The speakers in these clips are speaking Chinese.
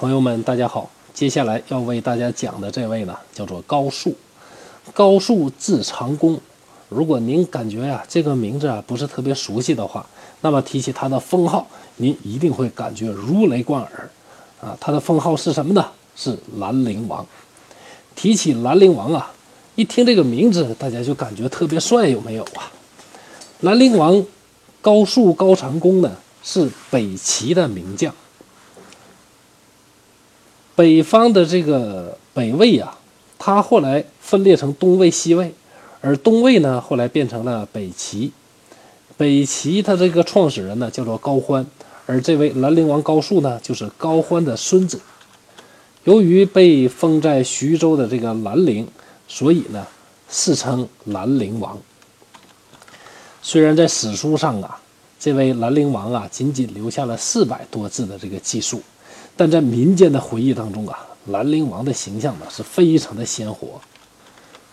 朋友们，大家好。接下来要为大家讲的这位呢，叫做高树。高树字长公。如果您感觉呀这个名字啊不是特别熟悉的话，那么提起他的封号，您一定会感觉如雷贯耳。啊，他的封号是什么呢？是兰陵王。提起兰陵王啊，一听这个名字，大家就感觉特别帅，有没有啊？兰陵王高树高长公呢，是北齐的名将。北方的这个北魏啊，它后来分裂成东魏、西魏，而东魏呢，后来变成了北齐。北齐它这个创始人呢，叫做高欢，而这位兰陵王高树呢，就是高欢的孙子。由于被封在徐州的这个兰陵，所以呢，世称兰陵王。虽然在史书上啊，这位兰陵王啊，仅仅留下了四百多字的这个记述。但在民间的回忆当中啊，兰陵王的形象呢是非常的鲜活。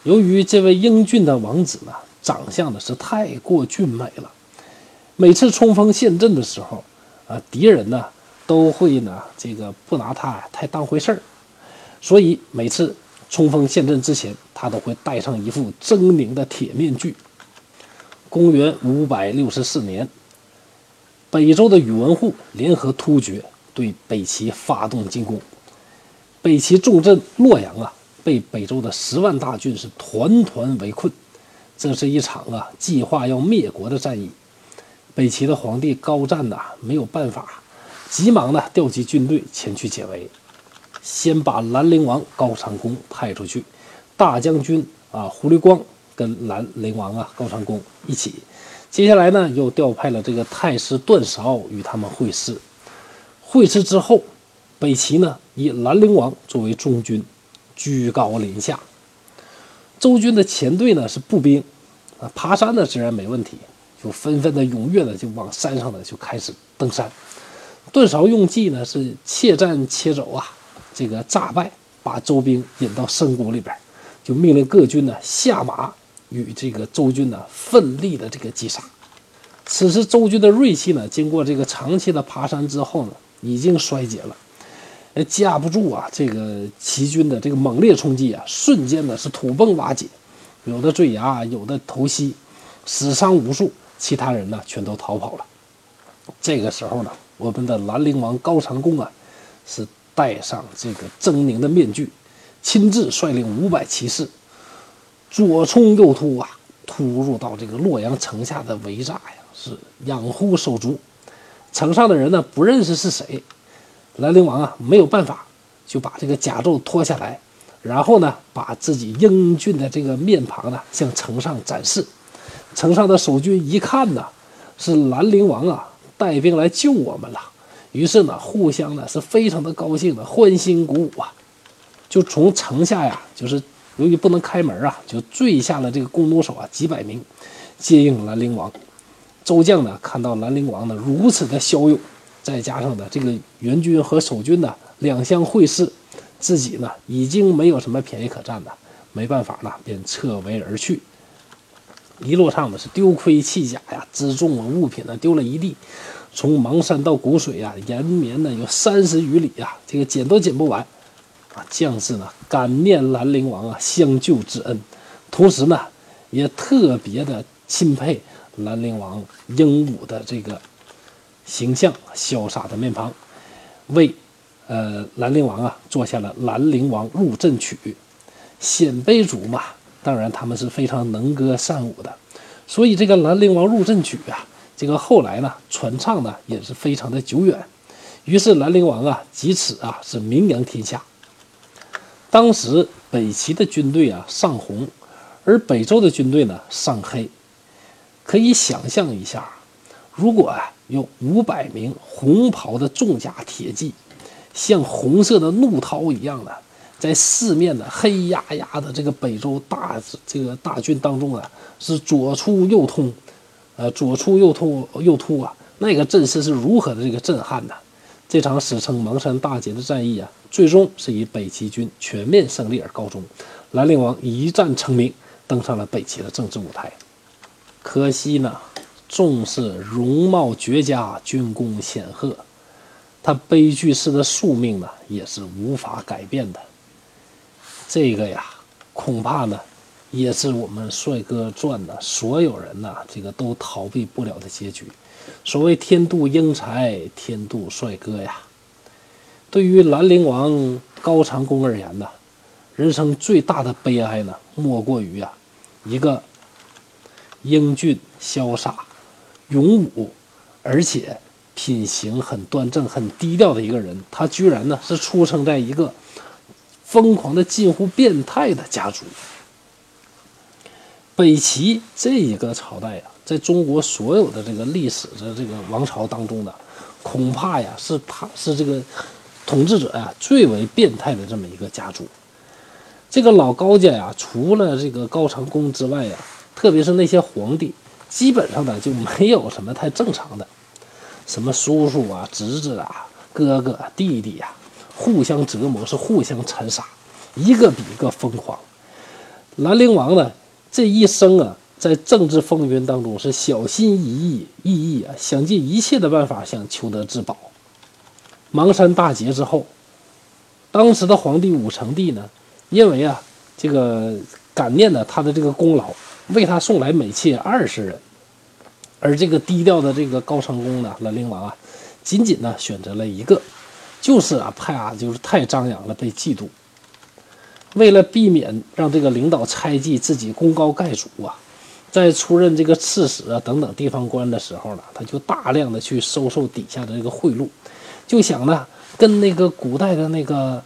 由于这位英俊的王子呢，长相呢是太过俊美了，每次冲锋陷阵的时候，啊，敌人呢都会呢这个不拿他太当回事儿，所以每次冲锋陷阵之前，他都会戴上一副狰狞的铁面具。公元五百六十四年，北周的宇文护联合突厥。对北齐发动进攻，北齐重镇洛阳啊，被北周的十万大军是团团围困。这是一场啊，计划要灭国的战役。北齐的皇帝高湛呐，没有办法，急忙呢调集军队前去解围。先把兰陵王高长恭派出去，大将军啊胡律光跟兰陵王啊高长恭一起。接下来呢，又调派了这个太师段韶与他们会师。会师之后，北齐呢以兰陵王作为中军，居高临下。周军的前队呢是步兵，啊，爬山呢自然没问题，就纷纷的踊跃的就往山上呢就开始登山。段韶用计呢是怯战且走啊，这个诈败把周兵引到深谷里边，就命令各军呢下马与这个周军呢奋力的这个击杀。此时周军的锐气呢，经过这个长期的爬山之后呢。已经衰竭了，呃，架不住啊！这个齐军的这个猛烈冲击啊，瞬间呢是土崩瓦解，有的坠崖，有的投溪，死伤无数。其他人呢全都逃跑了。这个时候呢，我们的兰陵王高长恭啊，是戴上这个狰狞的面具，亲自率领五百骑士，左冲右突啊，突入到这个洛阳城下的围栅呀，是养护手足。城上的人呢不认识是谁，兰陵王啊没有办法，就把这个甲胄脱下来，然后呢把自己英俊的这个面庞呢向城上展示。城上的守军一看呢，是兰陵王啊带兵来救我们了，于是呢互相呢是非常的高兴的，欢欣鼓舞啊，就从城下呀，就是由于不能开门啊，就坠下了这个弓弩手啊几百名，接应兰陵王。周将呢，看到兰陵王呢如此的骁勇，再加上呢这个援军和守军呢两相会师，自己呢已经没有什么便宜可占了，没办法了，便撤围而去。一路上呢是丢盔弃甲呀，辎重啊物品呢丢了一地，从邙山到谷水呀，延绵呢有三十余里呀，这个捡都捡不完。啊，将士呢感念兰陵王啊相救之恩，同时呢也特别的钦佩。兰陵王英武的这个形象，潇洒的面庞，为呃兰陵王啊做下了《兰陵王入阵曲》。鲜卑族嘛，当然他们是非常能歌善舞的，所以这个《兰陵王入阵曲》啊，这个后来呢传唱呢也是非常的久远。于是兰陵王啊，即此啊是名扬天下。当时北齐的军队啊上红，而北周的军队呢上黑。可以想象一下，如果啊有五百名红袍的重甲铁骑，像红色的怒涛一样的，在四面的黑压压的这个北周大这个大军当中啊，是左出右通，呃左出右突右突啊，那个阵势是如何的这个震撼呢？这场史称邙山大捷的战役啊，最终是以北齐军全面胜利而告终，兰陵王一战成名，登上了北齐的政治舞台。可惜呢，纵是容貌绝佳、军功显赫，他悲剧式的宿命呢，也是无法改变的。这个呀，恐怕呢，也是我们帅哥传的所有人呐，这个都逃避不了的结局。所谓天妒英才，天妒帅哥呀。对于兰陵王高长恭而言呢，人生最大的悲哀呢，莫过于啊，一个英俊潇洒、勇武，而且品行很端正、很低调的一个人，他居然呢是出生在一个疯狂的、近乎变态的家族。北齐这一个朝代呀，在中国所有的这个历史的这个王朝当中呢，恐怕呀是他是这个统治者呀最为变态的这么一个家族。这个老高家呀，除了这个高长恭之外呀，特别是那些皇帝，基本上呢就没有什么太正常的，什么叔叔啊、侄子啊、哥哥、弟弟呀，互相折磨，是互相残杀，一个比一个疯狂。兰陵王呢？这一生啊，在政治风云当中是小心翼翼、翼翼啊，想尽一切的办法想求得自保。邙山大捷之后，当时的皇帝武成帝呢，因为啊，这个感念呢他的这个功劳，为他送来美妾二十人，而这个低调的这个高长恭呢，兰陵王啊，仅仅呢选择了一个，就是啊怕就是太张扬了被嫉妒。为了避免让这个领导猜忌自己功高盖主啊，在出任这个刺史啊等等地方官的时候呢，他就大量的去收受底下的这个贿赂，就想呢跟那个古代的那个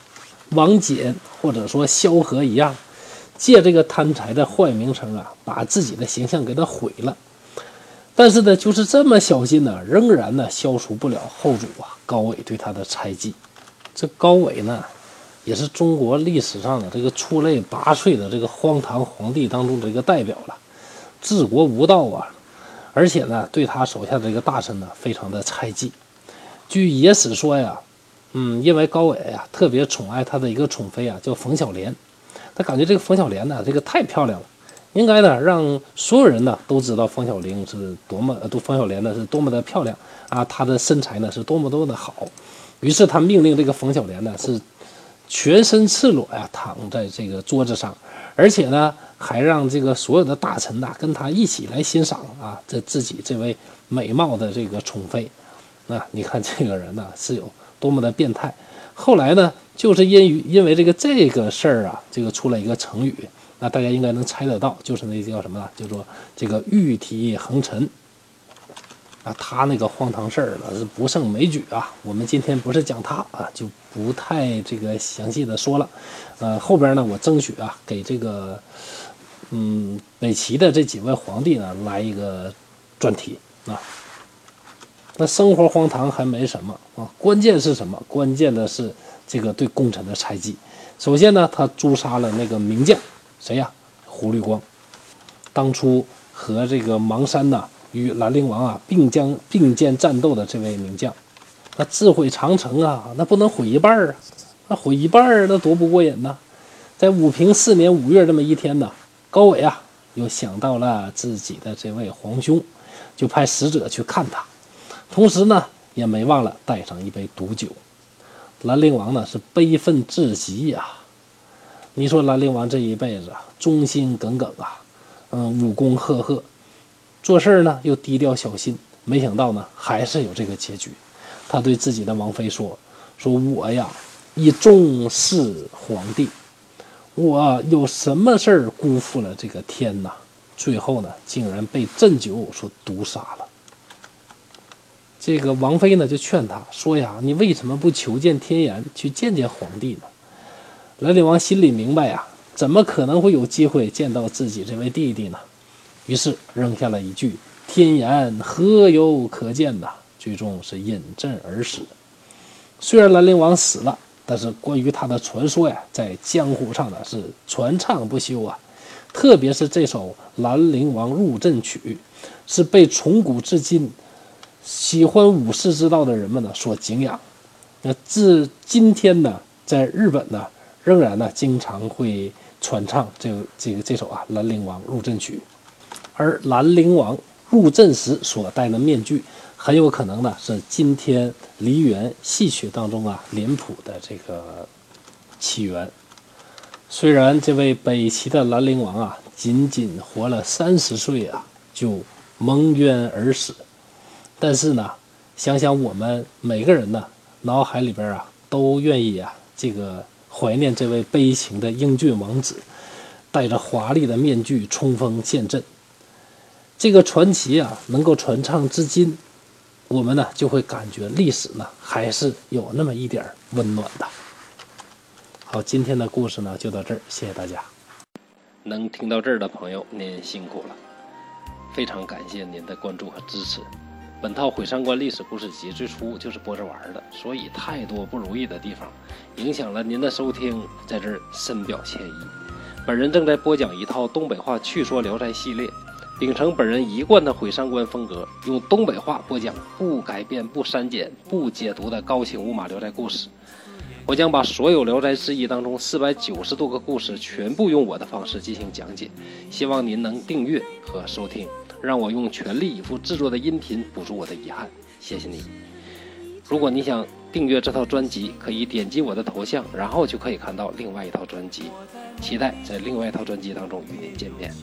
王翦或者说萧何一样，借这个贪财的坏名声啊，把自己的形象给他毁了。但是呢，就是这么小心呢，仍然呢消除不了后主啊高纬对他的猜忌。这高纬呢。也是中国历史上的这个出类拔萃的这个荒唐皇帝当中的一个代表了，治国无道啊，而且呢，对他手下的这个大臣呢，非常的猜忌。据野史说呀，嗯，因为高纬呀特别宠爱他的一个宠妃啊，叫冯小莲，感觉这个冯小莲呢，这个太漂亮了，应该呢让所有人呢都知道冯小玲是多么，都冯小莲呢是多么的漂亮啊，她的身材呢是多么多么的好。于是他命令这个冯小莲呢是。全身赤裸呀，躺在这个桌子上，而且呢，还让这个所有的大臣呐跟他一起来欣赏啊，这自己这位美貌的这个宠妃。那你看这个人呢是有多么的变态。后来呢，就是因于因为这个这个事儿啊，这个出了一个成语，那大家应该能猜得到，就是那叫什么呢？叫做这个玉体横陈。啊，他那个荒唐事儿呢是不胜枚举啊。我们今天不是讲他啊，就不太这个详细的说了。呃，后边呢，我争取啊，给这个嗯北齐的这几位皇帝呢来一个专题啊。那生活荒唐还没什么啊，关键是什么？关键的是这个对功臣的猜忌。首先呢，他诛杀了那个名将谁呀？胡律光。当初和这个邙山呐。与兰陵王啊并将并肩战斗的这位名将，那自毁长城啊，那不能毁一半啊，那毁一半那多不过瘾呐！在武平四年五月这么一天呢，高纬啊又想到了自己的这位皇兄，就派使者去看他，同时呢也没忘了带上一杯毒酒。兰陵王呢是悲愤至极呀！你说兰陵王这一辈子啊忠心耿耿啊，嗯，武功赫赫。做事呢又低调小心，没想到呢还是有这个结局。他对自己的王妃说：“说我呀，以重视皇帝，我有什么事儿辜负了这个天呐？最后呢，竟然被鸩酒所毒杀了。”这个王妃呢就劝他说：“呀，你为什么不求见天颜，去见见皇帝呢？”兰陵王心里明白呀，怎么可能会有机会见到自己这位弟弟呢？于是扔下了一句：“天颜何有可见呐？”最终是饮鸩而死。虽然兰陵王死了，但是关于他的传说呀，在江湖上呢是传唱不休啊。特别是这首《兰陵王入阵曲》，是被从古至今喜欢武士之道的人们呢所敬仰。那至今天呢，在日本呢，仍然呢经常会传唱这这个这首啊《兰陵王入阵曲》。而兰陵王入阵时所戴的面具，很有可能呢是今天梨园戏曲当中啊脸谱的这个起源。虽然这位北齐的兰陵王啊仅仅活了三十岁啊就蒙冤而死，但是呢，想想我们每个人呢脑海里边啊都愿意啊这个怀念这位悲情的英俊王子，戴着华丽的面具冲锋陷阵。这个传奇啊能够传唱至今。我们呢就会感觉历史呢还是有那么一点温暖的。好，今天的故事呢就到这儿，谢谢大家。能听到这儿的朋友，您辛苦了，非常感谢您的关注和支持。本套《毁三观历史故事集》最初就是播着玩的，所以太多不如意的地方，影响了您的收听，在这儿深表歉意。本人正在播讲一套东北话趣说聊斋系列。秉承本人一贯的毁三观风格，用东北话播讲不改变、不删减、不解读的高清无码聊斋故事。我将把所有《聊斋志异》当中四百九十多个故事全部用我的方式进行讲解。希望您能订阅和收听，让我用全力以赴制作的音频补足我的遗憾。谢谢你。如果你想订阅这套专辑，可以点击我的头像，然后就可以看到另外一套专辑。期待在另外一套专辑当中与您见面。